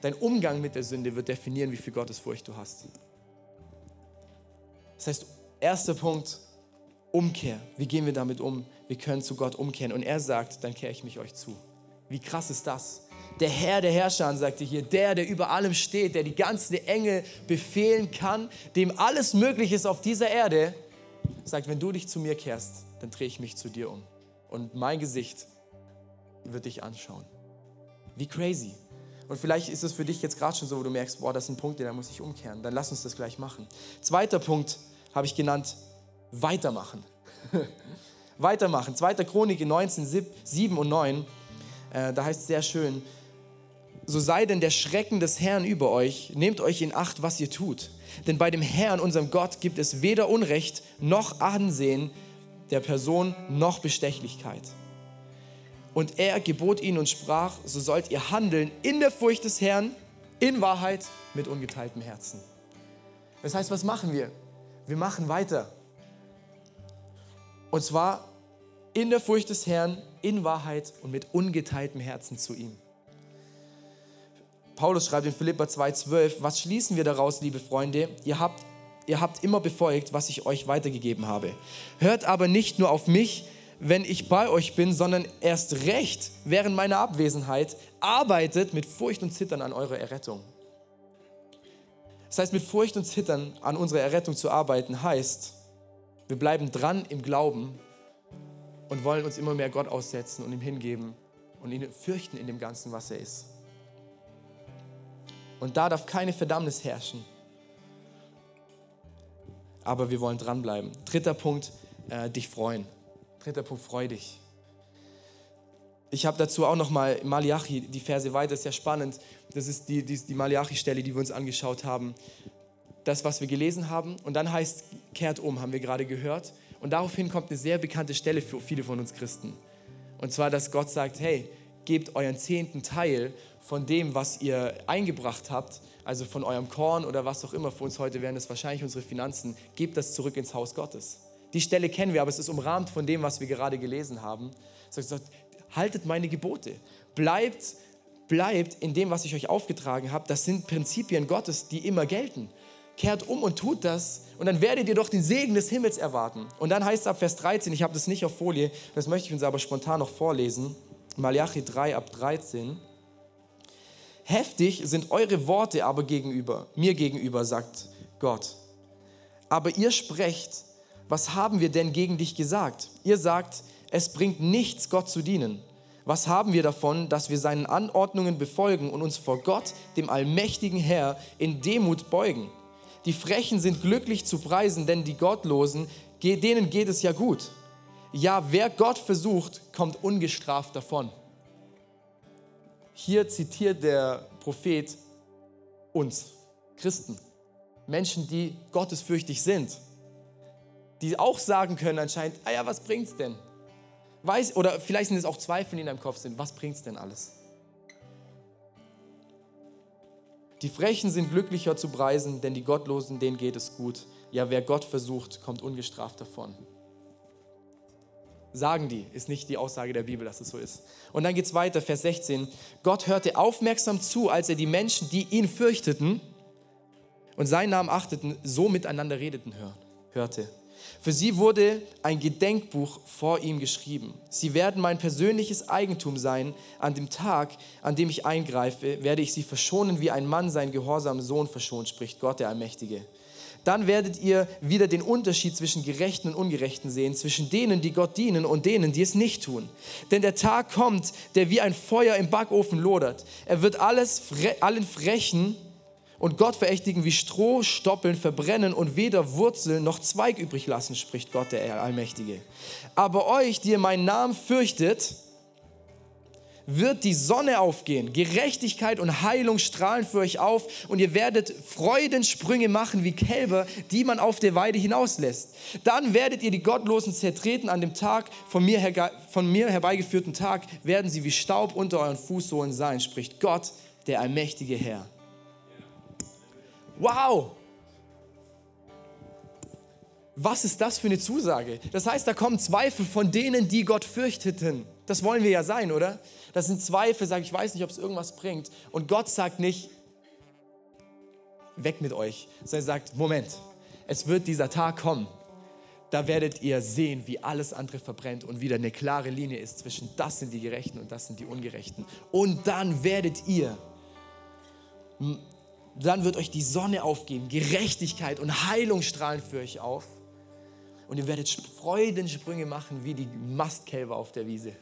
Speaker 1: Dein Umgang mit der Sünde wird definieren, wie viel Gottesfurcht du hast. Das heißt, erster Punkt, Umkehr. Wie gehen wir damit um? Wir können zu Gott umkehren. Und er sagt, dann kehre ich mich euch zu. Wie krass ist das? Der Herr der Herrscher, sagte hier, der, der über allem steht, der die ganzen Engel befehlen kann, dem alles möglich ist auf dieser Erde, sagt, wenn du dich zu mir kehrst, dann drehe ich mich zu dir um. Und mein Gesicht wird dich anschauen. Wie crazy. Und vielleicht ist es für dich jetzt gerade schon so, wo du merkst, boah, das ist ein Punkt, da muss ich umkehren. Dann lass uns das gleich machen. Zweiter Punkt habe ich genannt, weitermachen. weitermachen. Zweiter Chronik 19, 7 und 9 äh, da heißt es sehr schön, so sei denn der Schrecken des Herrn über euch, nehmt euch in Acht, was ihr tut. Denn bei dem Herrn, unserem Gott, gibt es weder Unrecht noch Ansehen der Person noch Bestechlichkeit. Und er gebot ihnen und sprach, so sollt ihr handeln in der Furcht des Herrn, in Wahrheit, mit ungeteiltem Herzen. Das heißt, was machen wir? Wir machen weiter. Und zwar in der Furcht des Herrn, in Wahrheit und mit ungeteiltem Herzen zu ihm. Paulus schreibt in Philippa 2,12: Was schließen wir daraus, liebe Freunde? Ihr habt, ihr habt immer befolgt, was ich euch weitergegeben habe. Hört aber nicht nur auf mich, wenn ich bei euch bin, sondern erst recht während meiner Abwesenheit arbeitet mit Furcht und Zittern an eurer Errettung. Das heißt, mit Furcht und Zittern an unserer Errettung zu arbeiten, heißt, wir bleiben dran im Glauben und wollen uns immer mehr Gott aussetzen und ihm hingeben und ihn fürchten in dem Ganzen, was er ist. Und da darf keine Verdammnis herrschen. Aber wir wollen dranbleiben. Dritter Punkt, äh, dich freuen. Dritter Punkt, freu dich. Ich habe dazu auch nochmal Malachi, die Verse weiter, das ist ja spannend. Das ist die, die, die Malachi-Stelle, die wir uns angeschaut haben. Das, was wir gelesen haben. Und dann heißt, kehrt um, haben wir gerade gehört. Und daraufhin kommt eine sehr bekannte Stelle für viele von uns Christen. Und zwar, dass Gott sagt, hey, gebt euren zehnten Teil von dem, was ihr eingebracht habt, also von eurem Korn oder was auch immer, für uns heute wären es wahrscheinlich unsere Finanzen, gebt das zurück ins Haus Gottes. Die Stelle kennen wir, aber es ist umrahmt von dem, was wir gerade gelesen haben. Er sagt, haltet meine Gebote, bleibt, bleibt in dem, was ich euch aufgetragen habe. Das sind Prinzipien Gottes, die immer gelten kehrt um und tut das und dann werdet ihr doch den Segen des Himmels erwarten. Und dann heißt es ab Vers 13, ich habe das nicht auf Folie, das möchte ich uns aber spontan noch vorlesen. Malachi 3 ab 13. Heftig sind eure Worte aber gegenüber, mir gegenüber, sagt Gott. Aber ihr sprecht, was haben wir denn gegen dich gesagt? Ihr sagt, es bringt nichts, Gott zu dienen. Was haben wir davon, dass wir seinen Anordnungen befolgen und uns vor Gott, dem allmächtigen Herr, in Demut beugen? Die Frechen sind glücklich zu preisen, denn die Gottlosen, denen geht es ja gut. Ja, wer Gott versucht, kommt ungestraft davon. Hier zitiert der Prophet uns, Christen, Menschen, die gottesfürchtig sind, die auch sagen können anscheinend, ah ja, was bringt's denn? Weiß, oder vielleicht sind es auch Zweifel, die in deinem Kopf sind, was bringt's denn alles? Die Frechen sind glücklicher zu preisen, denn die Gottlosen, denen geht es gut. Ja, wer Gott versucht, kommt ungestraft davon. Sagen die, ist nicht die Aussage der Bibel, dass es so ist. Und dann geht es weiter, Vers 16. Gott hörte aufmerksam zu, als er die Menschen, die ihn fürchteten und seinen Namen achteten, so miteinander redeten hörte. Für sie wurde ein Gedenkbuch vor ihm geschrieben. Sie werden mein persönliches Eigentum sein. An dem Tag, an dem ich eingreife, werde ich sie verschonen, wie ein Mann seinen gehorsamen Sohn verschont, spricht Gott der Allmächtige. Dann werdet ihr wieder den Unterschied zwischen Gerechten und Ungerechten sehen, zwischen denen, die Gott dienen und denen, die es nicht tun. Denn der Tag kommt, der wie ein Feuer im Backofen lodert. Er wird alles, allen Frechen und Gottverächtigen wie Stroh stoppeln, verbrennen und weder Wurzel noch Zweig übrig lassen, spricht Gott der Allmächtige. Aber euch, die ihr meinen Namen fürchtet, wird die Sonne aufgehen. Gerechtigkeit und Heilung strahlen für euch auf und ihr werdet Freudensprünge machen wie Kälber, die man auf der Weide hinauslässt. Dann werdet ihr die Gottlosen zertreten an dem Tag, von mir, von mir herbeigeführten Tag, werden sie wie Staub unter euren Fußsohlen sein, spricht Gott, der allmächtige Herr. Wow! Was ist das für eine Zusage? Das heißt, da kommen Zweifel von denen, die Gott fürchteten. Das wollen wir ja sein, oder? Das sind Zweifel, sage ich weiß nicht, ob es irgendwas bringt. Und Gott sagt nicht, weg mit euch, sondern er sagt, Moment, es wird dieser Tag kommen. Da werdet ihr sehen, wie alles andere verbrennt und wieder eine klare Linie ist zwischen das sind die Gerechten und das sind die Ungerechten. Und dann werdet ihr, dann wird euch die Sonne aufgehen, Gerechtigkeit und Heilung strahlen für euch auf. Und ihr werdet Freudensprünge machen wie die Mastkälber auf der Wiese.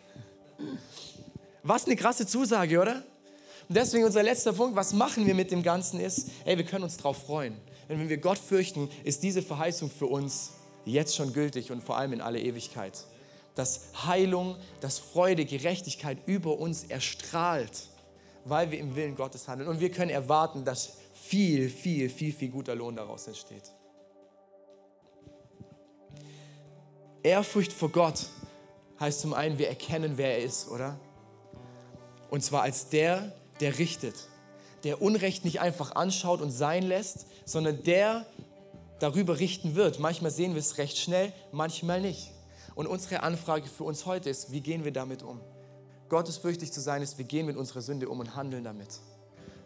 Speaker 1: Was eine krasse Zusage, oder? Und deswegen unser letzter Punkt, was machen wir mit dem Ganzen ist, ey, wir können uns darauf freuen. Denn wenn wir Gott fürchten, ist diese Verheißung für uns jetzt schon gültig und vor allem in alle Ewigkeit. Dass Heilung, dass Freude, Gerechtigkeit über uns erstrahlt, weil wir im Willen Gottes handeln. Und wir können erwarten, dass viel, viel, viel, viel guter Lohn daraus entsteht. Ehrfurcht vor Gott heißt zum einen, wir erkennen, wer er ist, oder? Und zwar als der, der richtet, der Unrecht nicht einfach anschaut und sein lässt, sondern der darüber richten wird. Manchmal sehen wir es recht schnell, manchmal nicht. Und unsere Anfrage für uns heute ist, wie gehen wir damit um? Gottesfürchtig zu sein ist, wir gehen mit unserer Sünde um und handeln damit.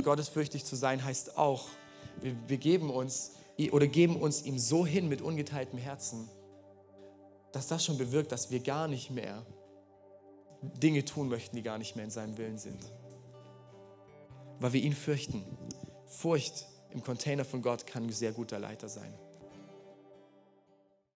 Speaker 1: Gottesfürchtig zu sein heißt auch, wir, wir geben uns oder geben uns ihm so hin mit ungeteiltem Herzen, dass das schon bewirkt, dass wir gar nicht mehr Dinge tun möchten, die gar nicht mehr in seinem Willen sind. Weil wir ihn fürchten. Furcht im Container von Gott kann ein sehr guter Leiter sein.